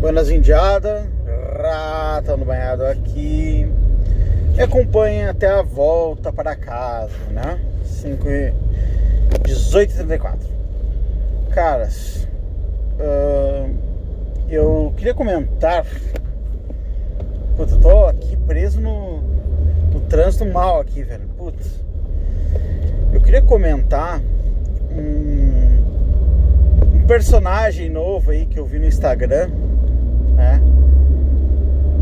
Buenas Indiada, rata no banhado aqui. Me acompanha até a volta para casa, né? 5 e 18 34 Caras, uh, eu queria comentar. Puta, eu tô aqui preso no, no trânsito mal aqui, velho. Putz. Eu queria comentar um, um personagem novo aí que eu vi no Instagram né?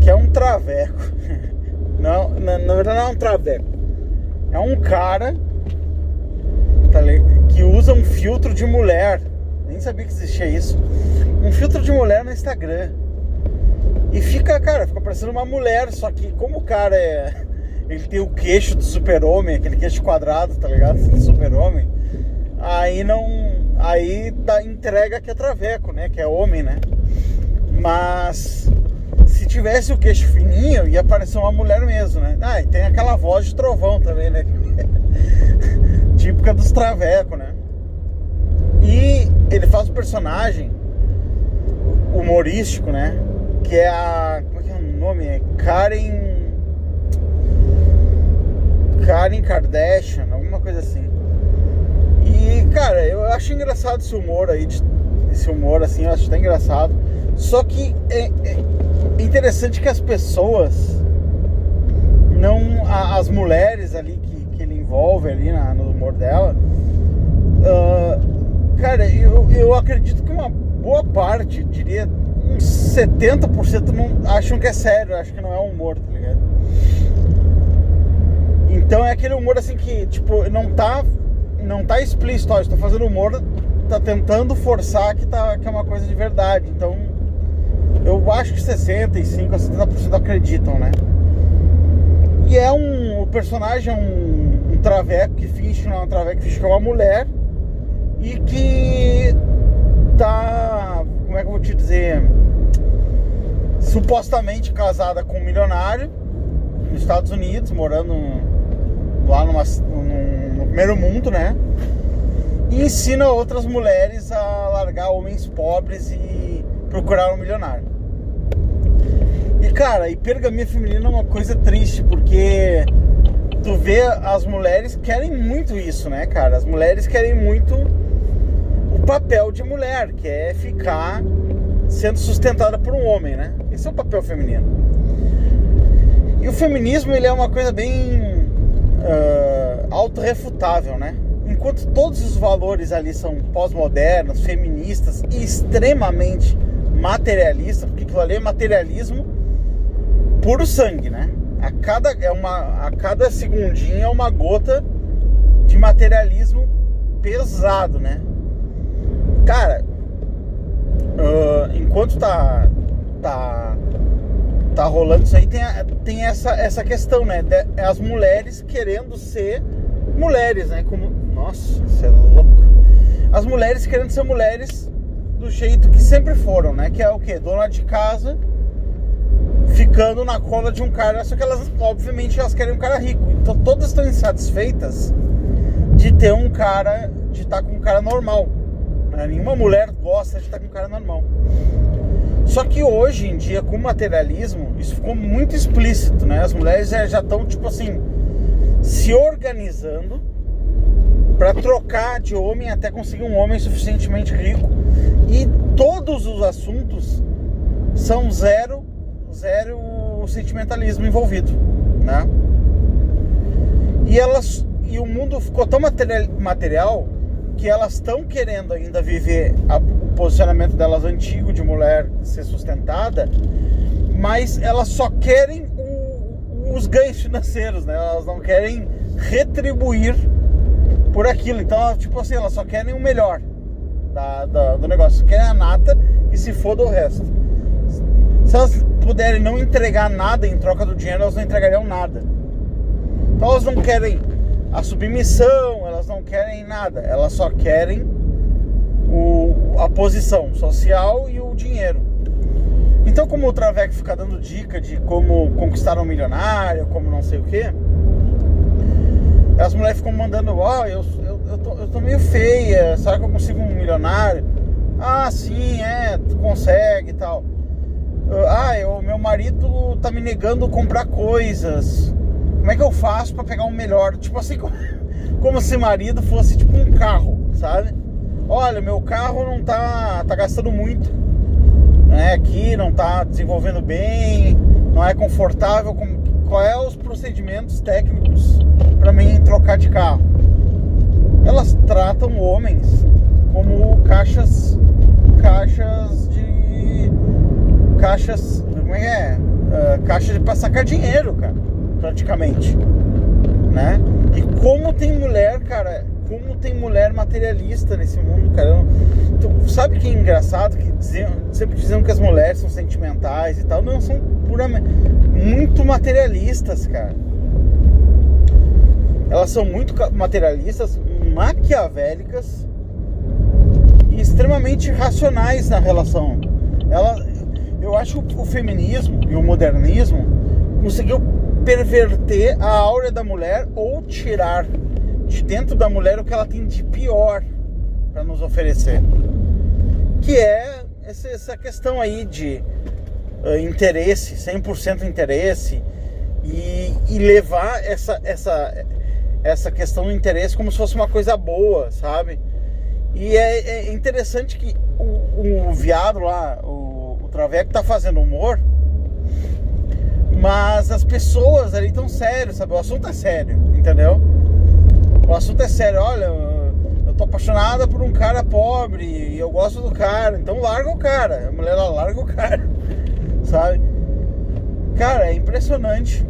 Que é um traveco. Não, na, na verdade não é um traveco. É um cara tá, que usa um filtro de mulher. Nem sabia que existia isso. Um filtro de mulher no Instagram. E fica, cara, fica parecendo uma mulher, só que como o cara é. Ele tem o queixo do super-homem, aquele queixo quadrado, tá ligado? Do super-homem. Aí não. Aí dá, entrega que é traveco, né? Que é homem, né? Mas se tivesse o queixo fininho, ia parecer uma mulher mesmo, né? Ah, e tem aquela voz de trovão também, né? Típica dos travecos, né? E ele faz um personagem humorístico, né? Que é a. Como é que é o nome? É Karen. Karen Kardashian, alguma coisa assim. E, cara, eu acho engraçado esse humor aí, esse humor assim, eu acho até engraçado. Só que é, é interessante que as pessoas não. as mulheres ali que, que ele envolve ali na, no humor dela. Uh, cara, eu, eu acredito que uma boa parte, diria uns 70% não acham que é sério, acham que não é humor, tá ligado? Então é aquele humor assim que, tipo, não tá. Não tá explícito, ó, estou fazendo humor, tá tentando forçar que, tá, que é uma coisa de verdade. Então eu acho que 65 a 70% acreditam, né? E é um. O personagem é um, um traveco que finge não é um traveco, que finge que é uma mulher e que tá. Como é que eu vou te dizer? Supostamente casada com um milionário nos Estados Unidos, morando lá numa, no, no primeiro mundo, né? E ensina outras mulheres a largar homens pobres e procurar um milionário. E cara, hipergamia feminina é uma coisa triste, porque tu vê as mulheres querem muito isso, né, cara? As mulheres querem muito o papel de mulher, que é ficar sendo sustentada por um homem, né? Esse é o papel feminino. E o feminismo ele é uma coisa bem uh, autorrefutável, né? Enquanto todos os valores ali são pós-modernos, feministas e extremamente materialista, porque aquilo ali é materialismo puro sangue, né? A cada, é uma, a cada segundinho é uma gota de materialismo pesado, né? Cara, uh, enquanto tá, tá, tá rolando isso aí, tem, tem essa, essa questão, né? De, as mulheres querendo ser mulheres, né? Como, nossa, isso é louco. As mulheres querendo ser mulheres do jeito que sempre foram, né? Que é o que? Dona de casa ficando na cola de um cara, só que elas, obviamente, elas querem um cara rico. Então todas estão insatisfeitas de ter um cara, de estar com um cara normal. Né? Nenhuma mulher gosta de estar com um cara normal. Só que hoje em dia, com o materialismo, isso ficou muito explícito, né? As mulheres já estão, tipo assim, se organizando para trocar de homem até conseguir um homem suficientemente rico e todos os assuntos são zero, zero sentimentalismo envolvido, né? E elas e o mundo ficou tão material, que elas estão querendo ainda viver a, o posicionamento delas antigo de mulher ser sustentada, mas elas só querem o, os ganhos financeiros, né? Elas não querem retribuir por aquilo. Então, tipo assim, elas só querem o melhor da, da, do negócio. Querem a nata e se foda o resto. Se elas puderem não entregar nada em troca do dinheiro, elas não entregariam nada. Então elas não querem a submissão, elas não querem nada. Elas só querem o, a posição social e o dinheiro. Então, como o Traveco fica dando dica de como conquistar um milionário, como não sei o que, as mulheres ficam mandando, ó, oh, eu, eu, eu, tô, eu tô meio feia, será que eu consigo um milionário? Ah, sim, é, tu consegue e tal. ah, o meu marido tá me negando comprar coisas. Como é que eu faço para pegar um melhor? Tipo assim, como, como se marido fosse tipo um carro, sabe? Olha, meu carro não tá, tá gastando muito, né? Aqui não tá desenvolvendo bem, não é confortável. Qual é os procedimentos técnicos para mim trocar de carro? Elas tratam homens como caixas, caixas de caixas, como é? Uh, caixa pra sacar dinheiro, cara, praticamente, né? E como tem mulher, cara, como tem mulher materialista nesse mundo, cara. Tu sabe que é engraçado que diziam, sempre diziam que as mulheres são sentimentais e tal, não são puramente muito materialistas, cara. Elas são muito materialistas, maquiavélicas e extremamente racionais na relação. Ela, eu acho que o feminismo e o modernismo conseguiu perverter a áurea da mulher ou tirar de dentro da mulher o que ela tem de pior para nos oferecer. Que é essa questão aí de uh, interesse, 100% interesse e, e levar essa, essa, essa questão do interesse como se fosse uma coisa boa, sabe? E é, é interessante que o, o, viado lá, o, o Traveco, tá fazendo humor, mas as pessoas ali estão sérias, sabe? O assunto é sério, entendeu? O assunto é sério. Olha, eu tô apaixonada por um cara pobre e eu gosto do cara, então larga o cara. A mulher ela larga o cara, sabe? Cara, é impressionante.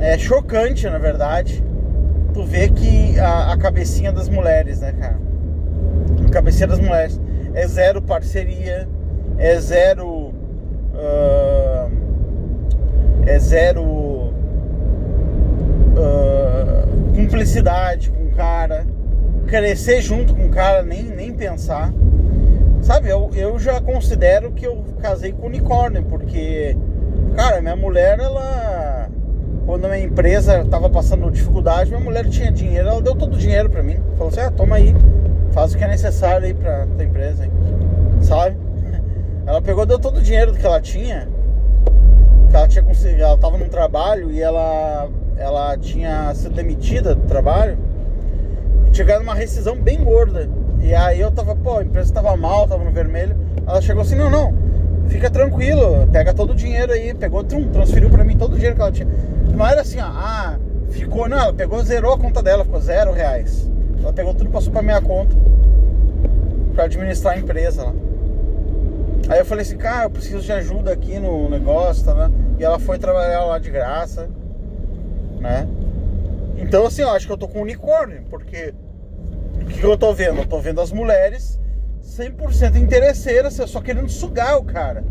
É chocante, na verdade tu vê que a, a cabecinha das mulheres, né, cara? A cabecinha das mulheres é zero parceria, é zero. Uh, é zero uh, cumplicidade com o cara, crescer junto com o cara, nem, nem pensar. Sabe, eu, eu já considero que eu casei com unicórnio, porque, cara, minha mulher, ela quando a minha empresa estava passando dificuldade, minha mulher tinha dinheiro, ela deu todo o dinheiro para mim. Falou assim: ah, toma aí, faz o que é necessário aí pra tua empresa, sabe? Ela pegou, deu todo o dinheiro que ela tinha, que ela tinha conseguido, ela tava num trabalho e ela, ela tinha sido demitida do trabalho, chegado numa rescisão bem gorda. E aí eu tava, pô, a empresa tava mal, tava no vermelho. Ela chegou assim: não, não, fica tranquilo, pega todo o dinheiro aí, pegou, transferiu para mim todo o dinheiro que ela tinha. Não era assim, ó, ah, ficou, não, ela pegou, zerou a conta dela, ficou zero reais. Ela pegou tudo, passou pra minha conta pra administrar a empresa lá. Aí eu falei assim, cara, eu preciso de ajuda aqui no negócio, tá, né? E ela foi trabalhar lá de graça, né? Então assim, eu acho que eu tô com um unicórnio, porque o que eu tô vendo? Eu tô vendo as mulheres 100% interesseiras, só querendo sugar o cara.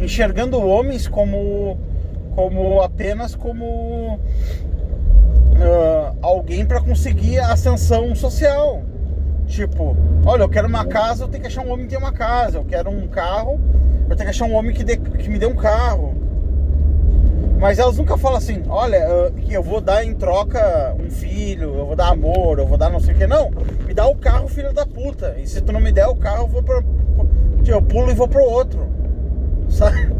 Enxergando homens como como apenas como uh, alguém para conseguir ascensão social. Tipo, olha, eu quero uma casa, eu tenho que achar um homem que tem uma casa. Eu quero um carro, eu tenho que achar um homem que, dê, que me dê um carro. Mas elas nunca falam assim, olha, eu vou dar em troca um filho, eu vou dar amor, eu vou dar não sei o que. Não, me dá o carro, filho da puta. E se tu não me der o carro, eu vou pra. Eu pulo e vou pro outro. Sabe?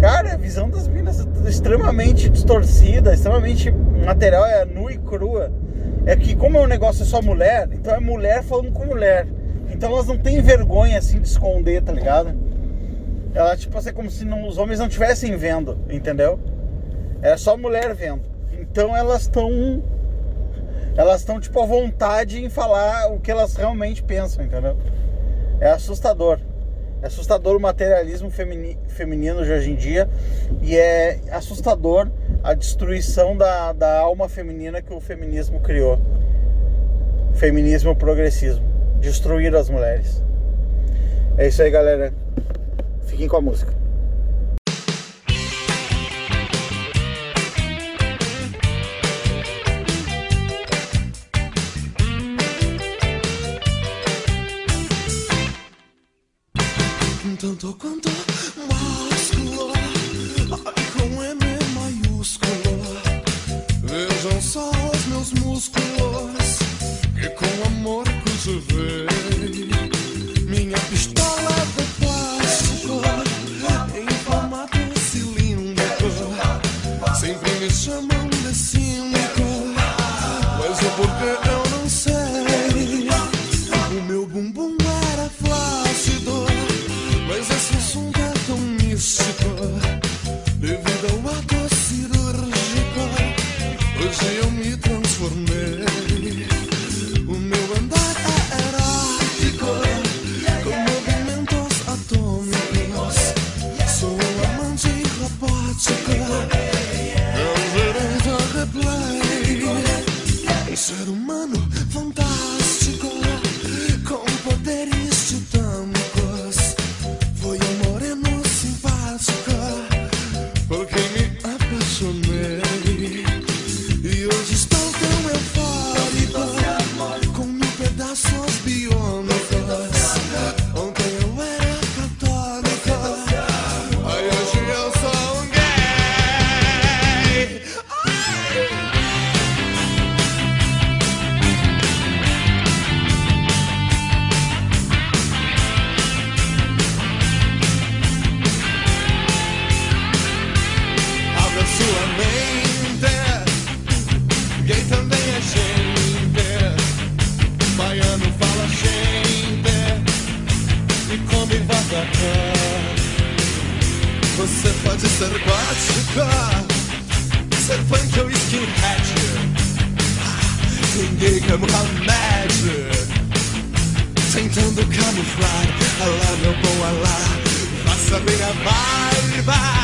Cara, a visão das minas é extremamente distorcida, extremamente material é nua e crua. É que como é um negócio só mulher, então é mulher falando com mulher. Então elas não têm vergonha assim de esconder, tá ligado? Ela tipo assim, como se não, os homens não estivessem vendo, entendeu? É só mulher vendo. Então elas estão elas estão tipo à vontade em falar o que elas realmente pensam, entendeu? É assustador. É assustador o materialismo feminino de hoje em dia e é assustador a destruição da, da alma feminina que o feminismo criou. Feminismo progressismo. Destruir as mulheres. É isso aí, galera. Fiquem com a música. tanto quanto másculo, ai com M maiúsculo. Vejam só os meus músculos, que com amor. Minha pistola Portugal. Era um jogo play, um ser humano fantastico quebrar médio Tentando camuflar, Alá, lá meu bom alá Faça bem a vibe.